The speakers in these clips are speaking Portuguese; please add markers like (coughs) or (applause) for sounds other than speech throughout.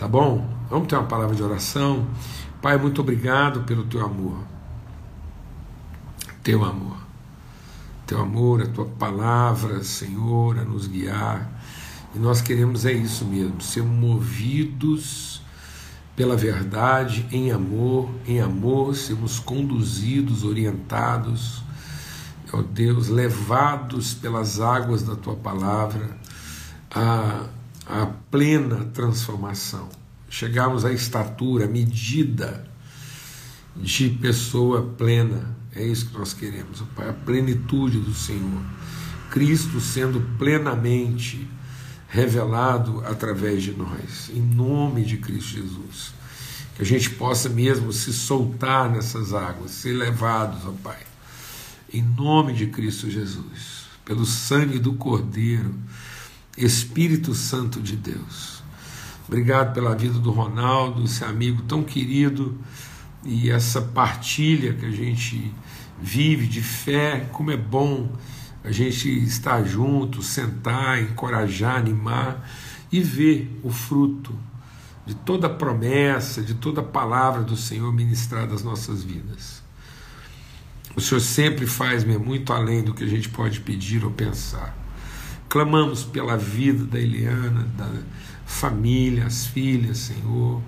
Tá bom? Vamos ter uma palavra de oração. Pai, muito obrigado pelo teu amor. Teu amor. Teu amor, a tua palavra, Senhor, a nos guiar. E nós queremos é isso mesmo, ser movidos pela verdade em amor, em amor, sermos conduzidos, orientados, ó Deus, levados pelas águas da tua palavra a, a plena transformação. Chegarmos à estatura, à medida de pessoa plena. É isso que nós queremos, Pai, a plenitude do Senhor. Cristo sendo plenamente revelado através de nós, em nome de Cristo Jesus. Que a gente possa mesmo se soltar nessas águas, ser levados, ó Pai, em nome de Cristo Jesus, pelo sangue do Cordeiro, Espírito Santo de Deus. Obrigado pela vida do Ronaldo, esse amigo tão querido e essa partilha que a gente vive de fé, como é bom a gente estar junto, sentar, encorajar, animar e ver o fruto de toda promessa, de toda palavra do Senhor ministrada às nossas vidas. O Senhor sempre faz -me muito além do que a gente pode pedir ou pensar. Clamamos pela vida da Eliana, da família, as filhas, Senhor,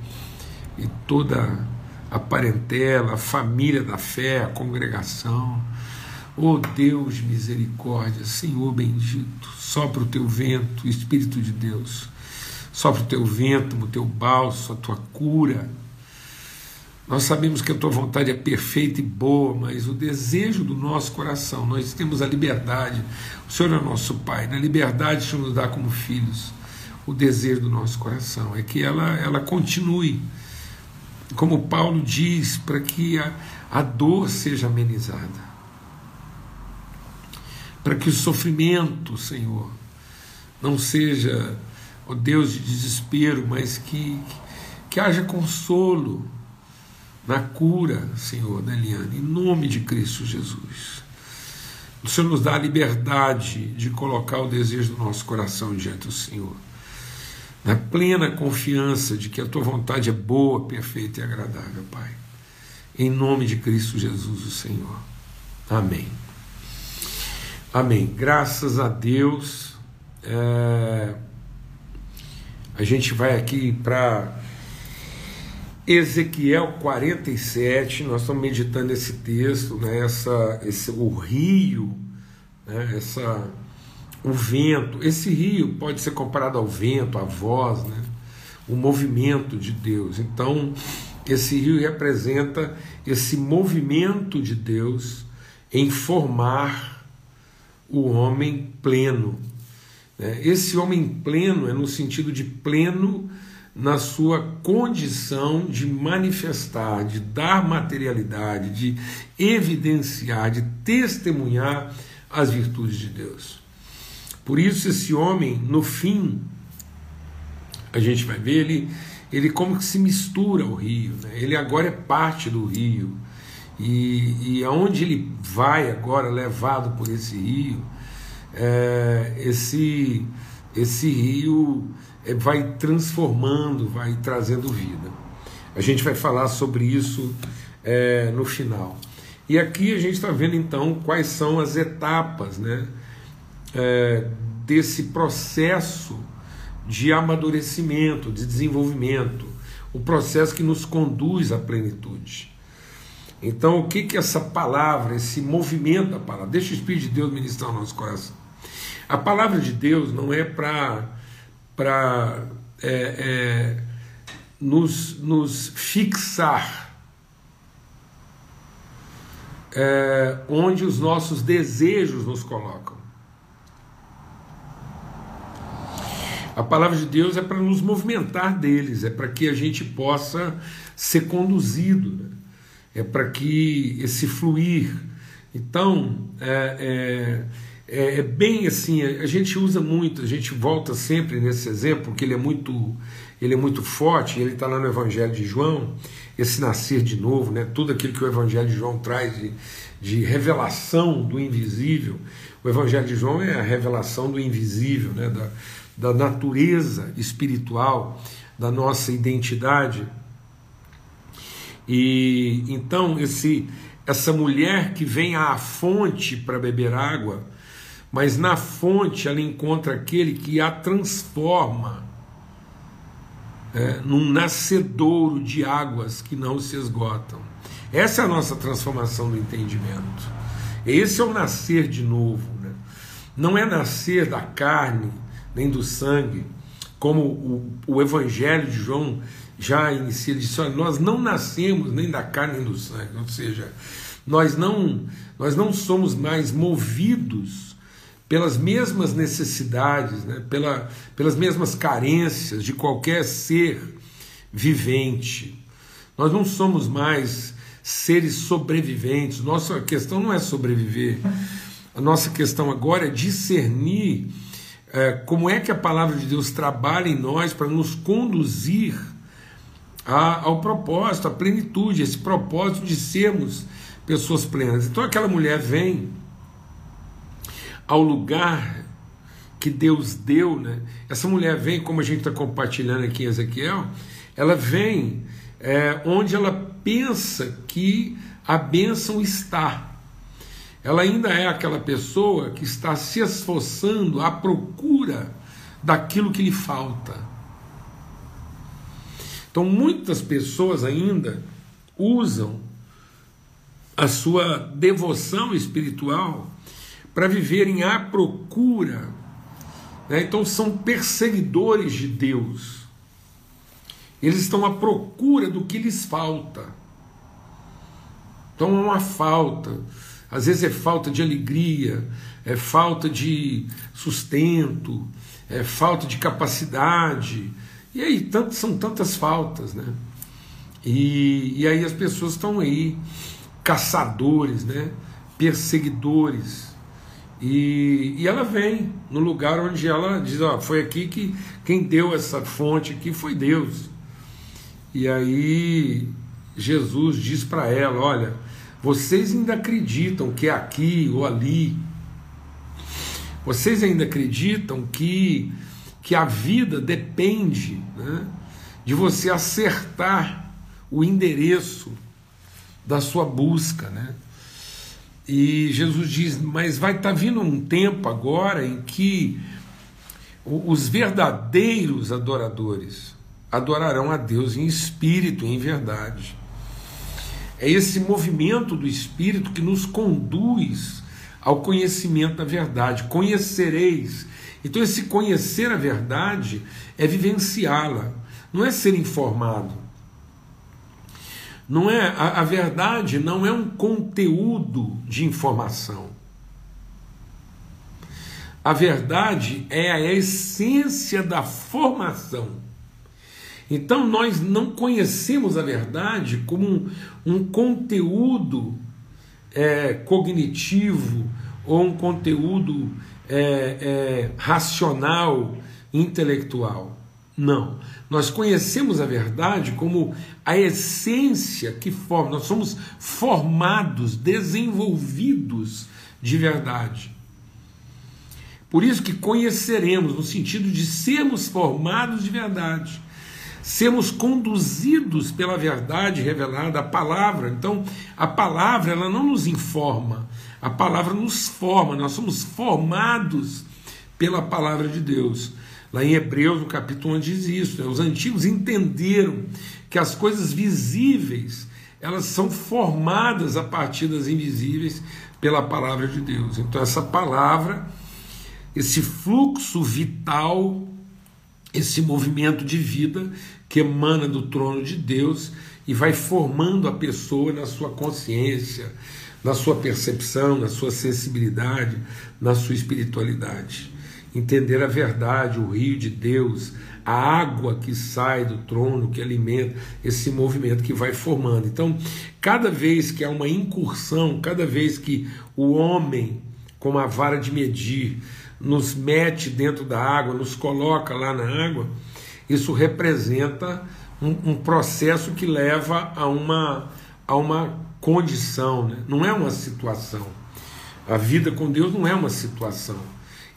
e toda a parentela, a família da fé, a congregação. Oh Deus de misericórdia, Senhor bendito, sopra o teu vento, Espírito de Deus, sopra o teu vento, o teu balso, a tua cura. Nós sabemos que a tua vontade é perfeita e boa, mas o desejo do nosso coração, nós temos a liberdade, o Senhor é nosso Pai, na liberdade que nos dá como filhos, o desejo do nosso coração é que ela, ela continue, como Paulo diz, para que a, a dor seja amenizada para que o sofrimento, Senhor, não seja, ó Deus, de desespero, mas que, que haja consolo na cura, Senhor, da Eliane, em nome de Cristo Jesus. O Senhor nos dá a liberdade de colocar o desejo do nosso coração diante do Senhor, na plena confiança de que a tua vontade é boa, perfeita e agradável, Pai. Em nome de Cristo Jesus, o Senhor. Amém. Amém. Graças a Deus. É... A gente vai aqui para Ezequiel 47. Nós estamos meditando esse texto, né? Essa, esse, o rio, né? Essa, o vento. Esse rio pode ser comparado ao vento, à voz, né? o movimento de Deus. Então, esse rio representa esse movimento de Deus em formar o homem pleno. Né? Esse homem pleno é no sentido de pleno na sua condição de manifestar, de dar materialidade, de evidenciar, de testemunhar as virtudes de Deus. Por isso, esse homem, no fim, a gente vai ver ele, ele como que se mistura ao rio, né? ele agora é parte do rio. E, e aonde ele vai agora, levado por esse rio, é, esse, esse rio vai transformando, vai trazendo vida. A gente vai falar sobre isso é, no final. E aqui a gente está vendo então quais são as etapas né, é, desse processo de amadurecimento, de desenvolvimento, o processo que nos conduz à plenitude. Então, o que que essa palavra, esse movimento da palavra, deixa o Espírito de Deus ministrar o nosso coração. A palavra de Deus não é para é, é, nos, nos fixar é, onde os nossos desejos nos colocam. A palavra de Deus é para nos movimentar deles, é para que a gente possa ser conduzido. Né? é para que esse fluir. Então, é, é, é, é, bem assim, a gente usa muito, a gente volta sempre nesse exemplo, porque ele é muito, ele é muito forte, ele está lá no Evangelho de João, esse nascer de novo, né, tudo aquilo que o Evangelho de João traz de, de revelação do invisível. O Evangelho de João é a revelação do invisível, né, da, da natureza espiritual, da nossa identidade. E então esse essa mulher que vem à fonte para beber água, mas na fonte ela encontra aquele que a transforma é, num nascedouro de águas que não se esgotam. Essa é a nossa transformação do entendimento. Esse é o nascer de novo. Né? Não é nascer da carne nem do sangue, como o, o Evangelho de João já inicia, ele nós não nascemos nem da carne nem do sangue, ou seja, nós não, nós não somos mais movidos pelas mesmas necessidades, né, pela, pelas mesmas carências de qualquer ser vivente. Nós não somos mais seres sobreviventes. Nossa questão não é sobreviver. A nossa questão agora é discernir é, como é que a palavra de Deus trabalha em nós para nos conduzir a, ao propósito, à plenitude, esse propósito de sermos pessoas plenas. Então aquela mulher vem ao lugar que Deus deu, né? Essa mulher vem, como a gente está compartilhando aqui em Ezequiel, ela vem é, onde ela pensa que a bênção está. Ela ainda é aquela pessoa que está se esforçando à procura daquilo que lhe falta. Então, muitas pessoas ainda usam a sua devoção espiritual para viverem à procura. Né? Então, são perseguidores de Deus. Eles estão à procura do que lhes falta. Então, há uma falta. Às vezes é falta de alegria, é falta de sustento, é falta de capacidade, e aí tanto, são tantas faltas, né? E, e aí as pessoas estão aí, caçadores, né? perseguidores. E, e ela vem no lugar onde ela diz: ó, foi aqui que quem deu essa fonte aqui foi Deus. E aí Jesus diz para ela: olha, vocês ainda acreditam que é aqui ou ali. Vocês ainda acreditam que que a vida depende né, de você acertar o endereço da sua busca. Né? E Jesus diz: Mas vai estar tá vindo um tempo agora em que os verdadeiros adoradores adorarão a Deus em espírito e em verdade. É esse movimento do espírito que nos conduz ao conhecimento da verdade. Conhecereis então, esse conhecer a verdade é vivenciá-la, não é ser informado. Não é a, a, verdade não é um conteúdo de informação. A verdade é a essência da formação. Então nós não conhecemos a verdade como um, um conteúdo é, cognitivo ou um conteúdo é, é, racional, intelectual. Não. Nós conhecemos a verdade como a essência que forma. Nós somos formados, desenvolvidos de verdade. Por isso que conheceremos, no sentido de sermos formados de verdade, sermos conduzidos pela verdade revelada, a palavra. Então, a palavra ela não nos informa, a palavra nos forma, nós somos formados pela palavra de Deus. Lá em Hebreus, no capítulo 1, diz isso. Né? Os antigos entenderam que as coisas visíveis elas são formadas a partir das invisíveis pela palavra de Deus. Então, essa palavra, esse fluxo vital, esse movimento de vida que emana do trono de Deus e vai formando a pessoa na sua consciência, na sua percepção, na sua sensibilidade, na sua espiritualidade. Entender a verdade, o rio de Deus, a água que sai do trono, que alimenta esse movimento que vai formando. Então, cada vez que há uma incursão, cada vez que o homem, com a vara de medir, nos mete dentro da água, nos coloca lá na água, isso representa um, um processo que leva a uma, a uma condição, né? não é uma situação. A vida com Deus não é uma situação.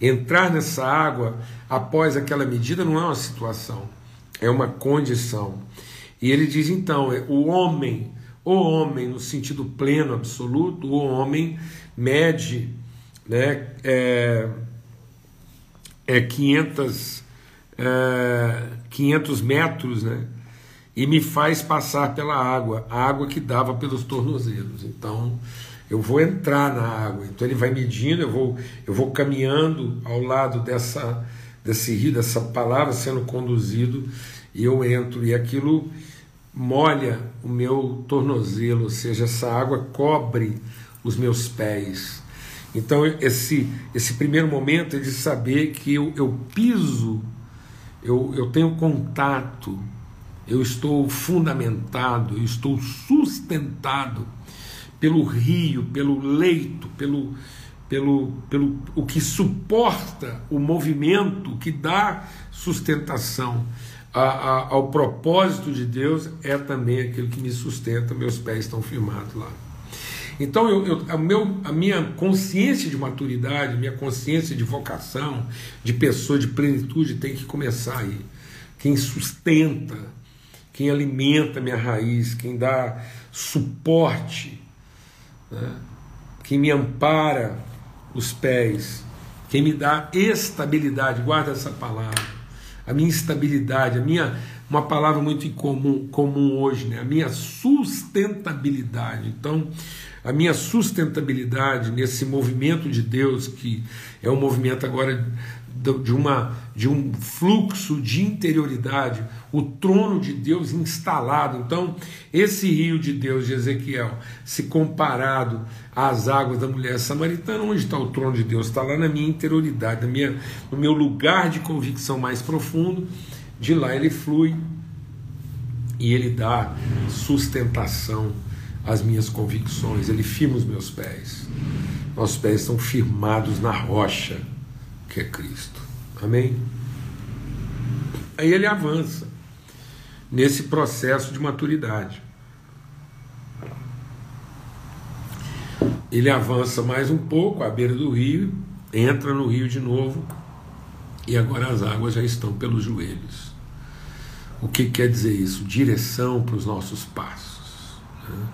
Entrar nessa água após aquela medida não é uma situação, é uma condição. E ele diz então: é, o homem, o homem no sentido pleno, absoluto, o homem mede né, é, é 500, é, 500 metros, né? E me faz passar pela água, a água que dava pelos tornozelos. Então, eu vou entrar na água. Então, ele vai medindo, eu vou, eu vou caminhando ao lado dessa, desse rio, dessa palavra sendo conduzido, e eu entro. E aquilo molha o meu tornozelo, ou seja, essa água cobre os meus pés. Então, esse, esse primeiro momento é de saber que eu, eu piso, eu, eu tenho contato, eu estou fundamentado, eu estou sustentado pelo rio, pelo leito, pelo, pelo, pelo o que suporta o movimento, que dá sustentação a, a, ao propósito de Deus, é também aquilo que me sustenta, meus pés estão firmados lá. Então, eu, eu, a, meu, a minha consciência de maturidade, minha consciência de vocação, de pessoa, de plenitude, tem que começar aí. Quem sustenta, quem alimenta minha raiz, quem dá suporte, né? quem me ampara os pés, quem me dá estabilidade, guarda essa palavra, a minha estabilidade, a minha uma palavra muito incomum comum hoje, né? a minha sustentabilidade. Então, a minha sustentabilidade nesse movimento de Deus, que é um movimento agora de, uma, de um fluxo de interioridade, o trono de Deus instalado. Então, esse rio de Deus de Ezequiel, se comparado às águas da mulher samaritana, onde está o trono de Deus? Está lá na minha interioridade, na minha, no meu lugar de convicção mais profundo. De lá ele flui e ele dá sustentação as minhas convicções, ele firma os meus pés. Nossos pés estão firmados na rocha que é Cristo. Amém? Aí ele avança nesse processo de maturidade. Ele avança mais um pouco à beira do rio, entra no rio de novo e agora as águas já estão pelos joelhos. O que quer dizer isso? Direção para os nossos passos. Né?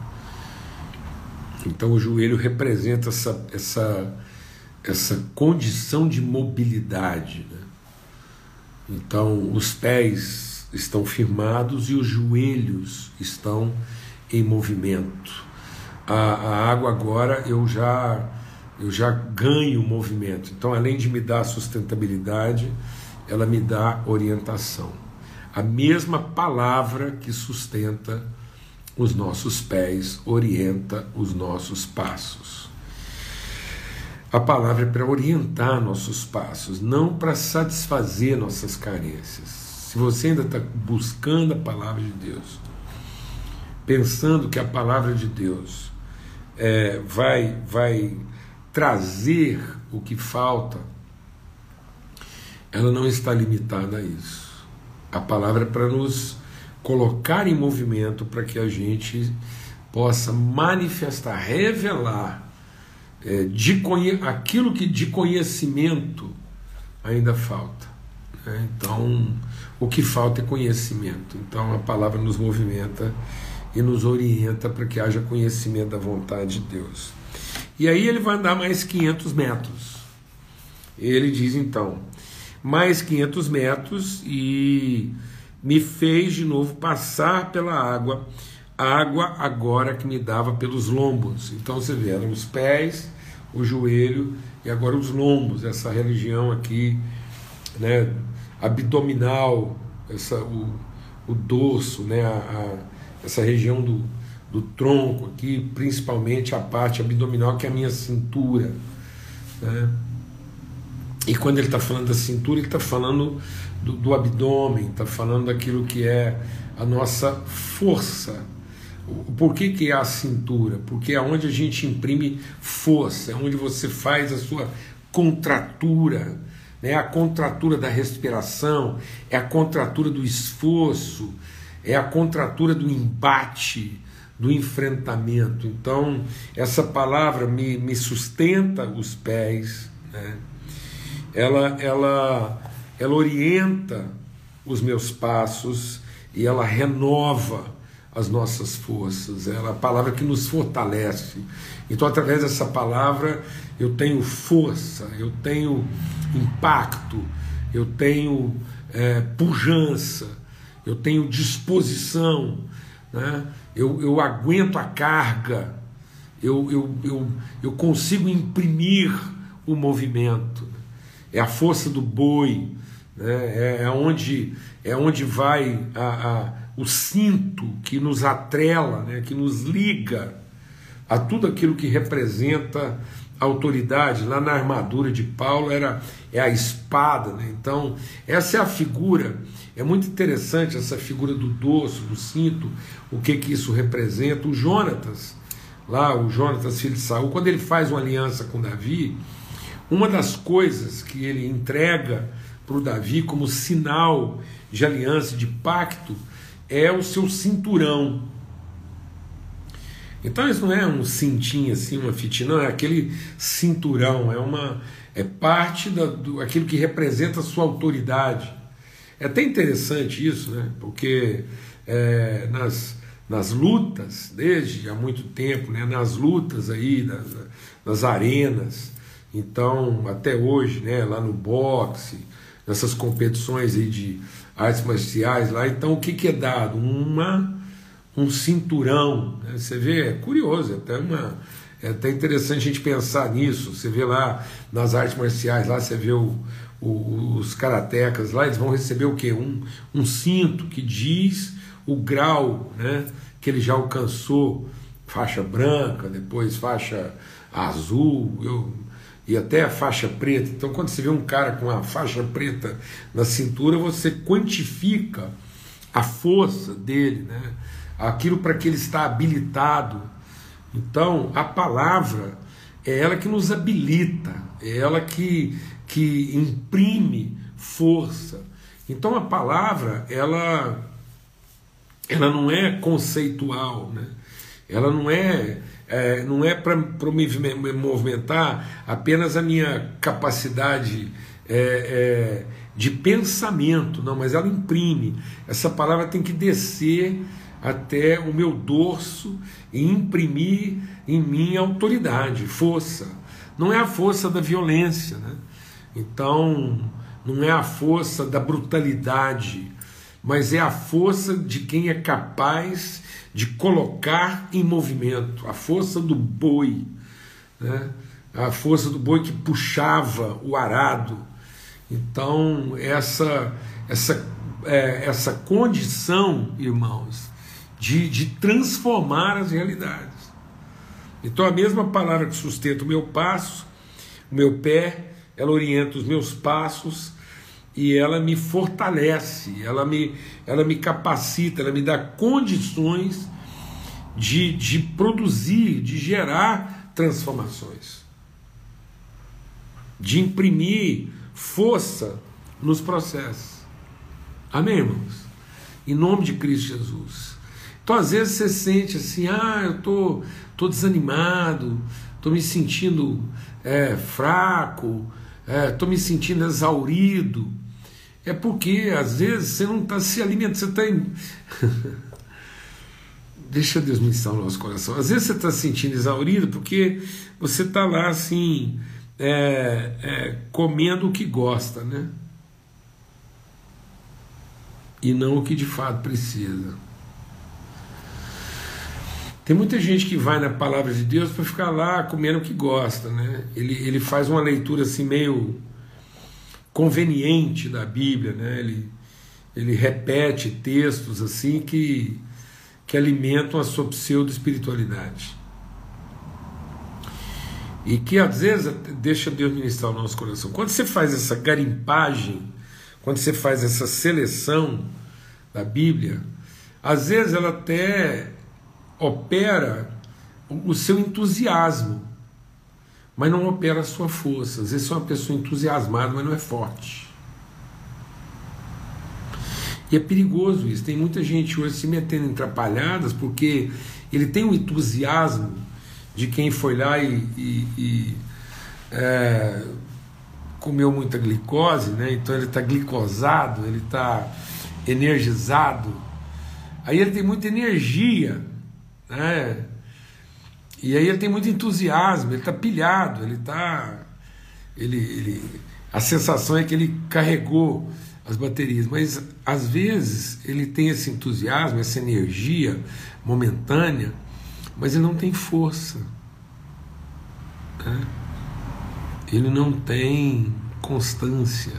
Então o joelho representa essa, essa, essa condição de mobilidade. Né? Então os pés estão firmados e os joelhos estão em movimento. A, a água agora eu já eu já ganho movimento. Então, além de me dar sustentabilidade, ela me dá orientação. A mesma palavra que sustenta os nossos pés, orienta os nossos passos. A palavra é para orientar nossos passos, não para satisfazer nossas carências. Se você ainda está buscando a palavra de Deus, pensando que a palavra de Deus é, vai, vai trazer o que falta, ela não está limitada a isso. A palavra é para nos colocar em movimento para que a gente possa manifestar, revelar é, de aquilo que de conhecimento ainda falta. Né? Então, o que falta é conhecimento. Então, a palavra nos movimenta e nos orienta para que haja conhecimento da vontade de Deus. E aí ele vai andar mais 500 metros. Ele diz então, mais 500 metros e me fez de novo passar pela água, água agora que me dava pelos lombos. Então você vê, eram os pés, o joelho e agora os lombos, essa religião aqui, né, abdominal, essa, o, o dorso, né, a, a, essa região do, do tronco aqui, principalmente a parte abdominal, que é a minha cintura. Né? E quando ele está falando da cintura, ele está falando do, do abdômen, está falando daquilo que é a nossa força. Por que, que é a cintura? Porque é onde a gente imprime força, é onde você faz a sua contratura, né? a contratura da respiração, é a contratura do esforço, é a contratura do embate, do enfrentamento. Então, essa palavra me, me sustenta os pés, né? ela, ela, ela orienta os meus passos e ela renova as nossas forças. Ela é a palavra que nos fortalece. Então, através dessa palavra, eu tenho força, eu tenho impacto, eu tenho é, pujança, eu tenho disposição, né? eu, eu aguento a carga, eu, eu, eu, eu consigo imprimir o movimento. É a força do boi, né? é, é, onde, é onde vai a, a, o cinto que nos atrela, né? que nos liga a tudo aquilo que representa autoridade. Lá na armadura de Paulo era é a espada, né? então essa é a figura. É muito interessante essa figura do dorso, do cinto, o que que isso representa. O Jonatas, lá o Jonatas filho de Saul, quando ele faz uma aliança com Davi, uma das coisas que ele entrega para o Davi como sinal de aliança, de pacto, é o seu cinturão. Então isso não é um cintinho assim, uma fitinha, não, é aquele cinturão, é uma é parte da, do aquilo que representa a sua autoridade. É até interessante isso, né? Porque é, nas, nas lutas, desde há muito tempo, né? nas lutas aí, das, nas arenas, então, até hoje, né, lá no boxe, nessas competições aí de artes marciais lá, então o que, que é dado? Uma, um cinturão. Né? Você vê, é curioso, é até, uma, é até interessante a gente pensar nisso. Você vê lá nas artes marciais, lá você vê o, o, os karatecas lá, eles vão receber o quê? Um, um cinto que diz o grau né, que ele já alcançou, faixa branca, depois faixa azul. Eu, e até a faixa preta. Então, quando você vê um cara com a faixa preta na cintura, você quantifica a força dele, né? aquilo para que ele está habilitado. Então, a palavra é ela que nos habilita, é ela que, que imprime força. Então, a palavra, ela, ela não é conceitual, né? ela não é é, não é para me movimentar apenas a minha capacidade é, é, de pensamento, não, mas ela imprime. Essa palavra tem que descer até o meu dorso e imprimir em mim autoridade, força. Não é a força da violência, né? Então, não é a força da brutalidade, mas é a força de quem é capaz de colocar em movimento, a força do boi, né? a força do boi que puxava o arado. Então, essa, essa, é, essa condição, irmãos, de, de transformar as realidades. Então, a mesma palavra que sustenta o meu passo, o meu pé, ela orienta os meus passos e ela me fortalece, ela me, ela me capacita, ela me dá condições de, de produzir, de gerar transformações, de imprimir força nos processos. Amém, irmãos? Em nome de Cristo Jesus. Então, às vezes você sente assim: ah, eu tô, tô desanimado, tô me sentindo é, fraco, é, me sentindo exaurido. É porque às vezes você não está se alimentando, você está em. (laughs) Deixa Deus ministrar o nosso coração. Às vezes você está se sentindo exaurido porque você está lá assim, é, é, comendo o que gosta, né? E não o que de fato precisa. Tem muita gente que vai na palavra de Deus para ficar lá comendo o que gosta, né? Ele, ele faz uma leitura assim meio conveniente da Bíblia, né? Ele, ele repete textos assim que, que alimentam a sua pseudo-espiritualidade. E que às vezes deixa Deus ministrar o nosso coração. Quando você faz essa garimpagem, quando você faz essa seleção da Bíblia, às vezes ela até opera o seu entusiasmo mas não opera a sua força. Às vezes é uma pessoa entusiasmada, mas não é forte. E é perigoso isso. Tem muita gente hoje se metendo em atrapalhadas porque ele tem o entusiasmo de quem foi lá e, e, e, é, comeu muita glicose, né? então ele está glicosado, ele está energizado, aí ele tem muita energia, né? E aí ele tem muito entusiasmo, ele está pilhado, ele está. Ele, ele, a sensação é que ele carregou as baterias, mas às vezes ele tem esse entusiasmo, essa energia momentânea, mas ele não tem força. Né? Ele não tem constância.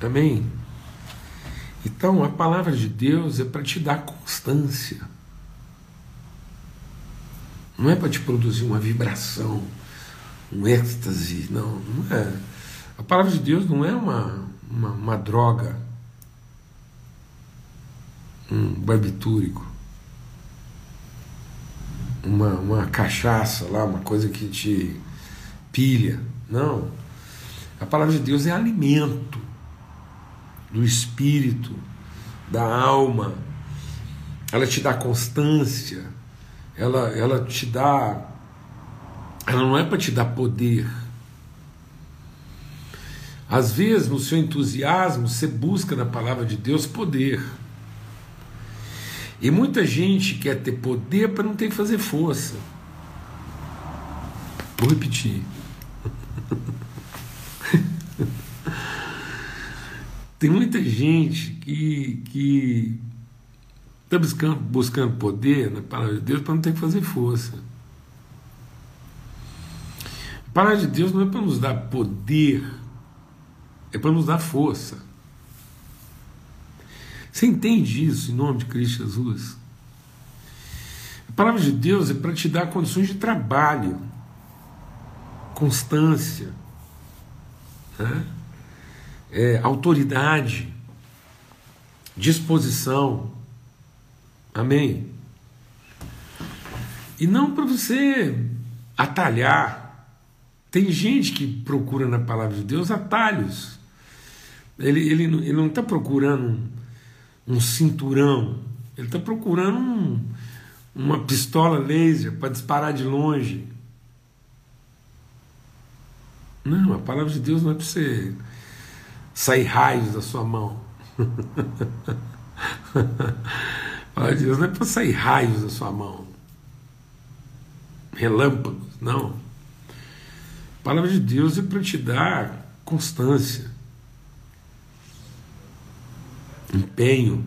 Amém? Então a palavra de Deus é para te dar constância. Não é para te produzir uma vibração, um êxtase, não, não é. A palavra de Deus não é uma, uma, uma droga, um barbitúrico, uma, uma cachaça lá, uma coisa que te pilha. Não. A palavra de Deus é alimento do espírito, da alma. Ela te dá constância, ela, ela te dá. Ela não é para te dar poder. Às vezes, no seu entusiasmo, você busca na palavra de Deus poder. E muita gente quer ter poder para não ter que fazer força. Vou repetir. (laughs) Tem muita gente que, que está buscando, buscando poder na palavra de Deus para não ter que fazer força. A palavra de Deus não é para nos dar poder, é para nos dar força. Você entende isso em nome de Cristo Jesus? A palavra de Deus é para te dar condições de trabalho, constância, né? é, autoridade, disposição. Amém? E não para você atalhar. Tem gente que procura na palavra de Deus atalhos. Ele, ele, ele não está procurando um, um, cinturão, ele está procurando um, uma pistola laser para disparar de longe. Não, a palavra de Deus não é para você sair raios da sua mão. (laughs) palavra de Deus não é para sair raios da sua mão. Relâmpagos, não. A palavra de Deus é para te dar constância, empenho.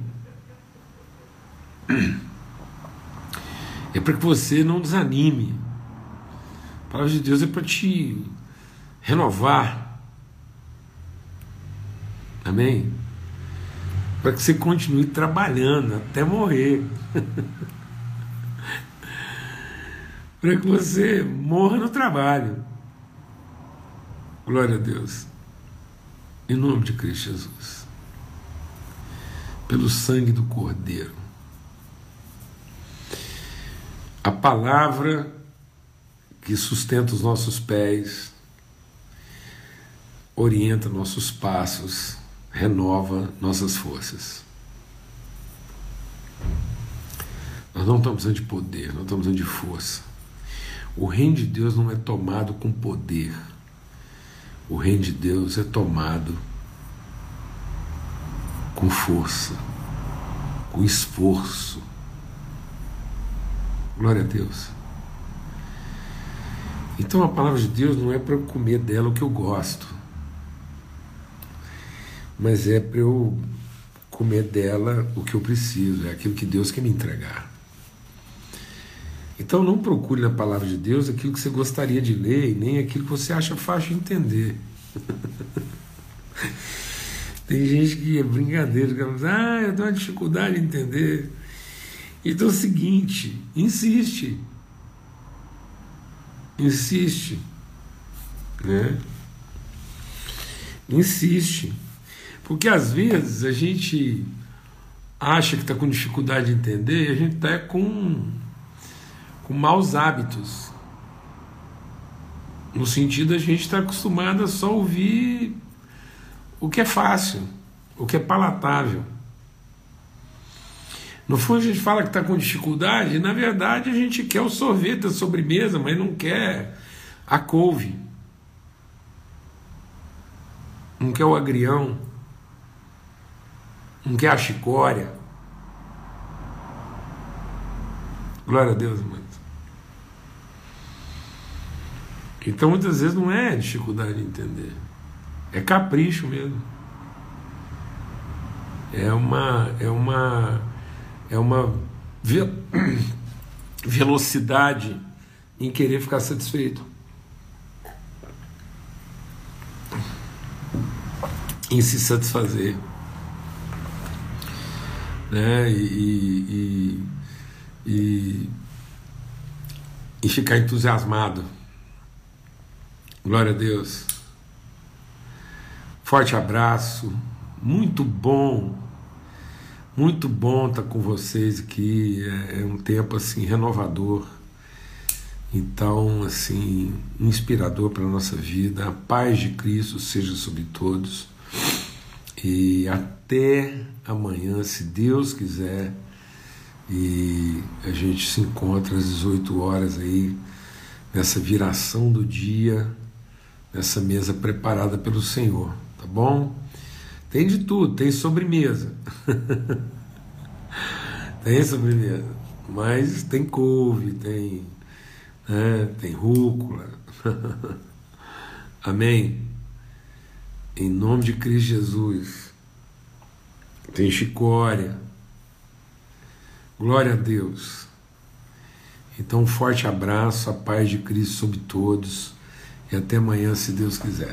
É para que você não desanime. A palavra de Deus é para te renovar. Amém? Para que você continue trabalhando até morrer. (laughs) Para que você morra no trabalho. Glória a Deus. Em nome de Cristo Jesus. Pelo sangue do Cordeiro. A palavra que sustenta os nossos pés, orienta nossos passos, renova nossas forças. Nós não estamos precisando de poder, nós estamos precisando de força. O reino de Deus não é tomado com poder. O reino de Deus é tomado com força, com esforço. Glória a Deus. Então a palavra de Deus não é para comer dela o que eu gosto mas é para eu comer dela o que eu preciso, é aquilo que Deus quer me entregar. Então não procure na palavra de Deus aquilo que você gostaria de ler, nem aquilo que você acha fácil de entender. (laughs) Tem gente que é brincadeira, que diz, ah, eu tenho uma dificuldade de entender. Então é o seguinte, insiste. Insiste. Né? Insiste. Porque às vezes a gente acha que está com dificuldade de entender e a gente está com, com maus hábitos. No sentido, a gente está acostumado a só ouvir o que é fácil, o que é palatável. No fundo, a gente fala que está com dificuldade, e na verdade a gente quer o sorvete, a sobremesa, mas não quer a couve. não quer o agrião, não quer a chicória. Glória a Deus, irmãos. Então muitas vezes não é dificuldade de entender, é capricho mesmo. É uma é uma é uma (coughs) velocidade em querer ficar satisfeito. Em se satisfazer. Né? E, e, e, e ficar entusiasmado. Glória a Deus. Forte abraço. Muito bom. Muito bom estar com vocês aqui. É, é um tempo assim renovador. Então, assim, inspirador para a nossa vida. A paz de Cristo seja sobre todos. E até amanhã, se Deus quiser. E a gente se encontra às 18 horas aí, nessa viração do dia, nessa mesa preparada pelo Senhor, tá bom? Tem de tudo, tem sobremesa. (laughs) tem sobremesa. Mas tem couve, tem, né, tem rúcula. (laughs) Amém? Em nome de Cristo Jesus. Tem chicória. Glória a Deus. Então, um forte abraço, a paz de Cristo sobre todos. E até amanhã, se Deus quiser.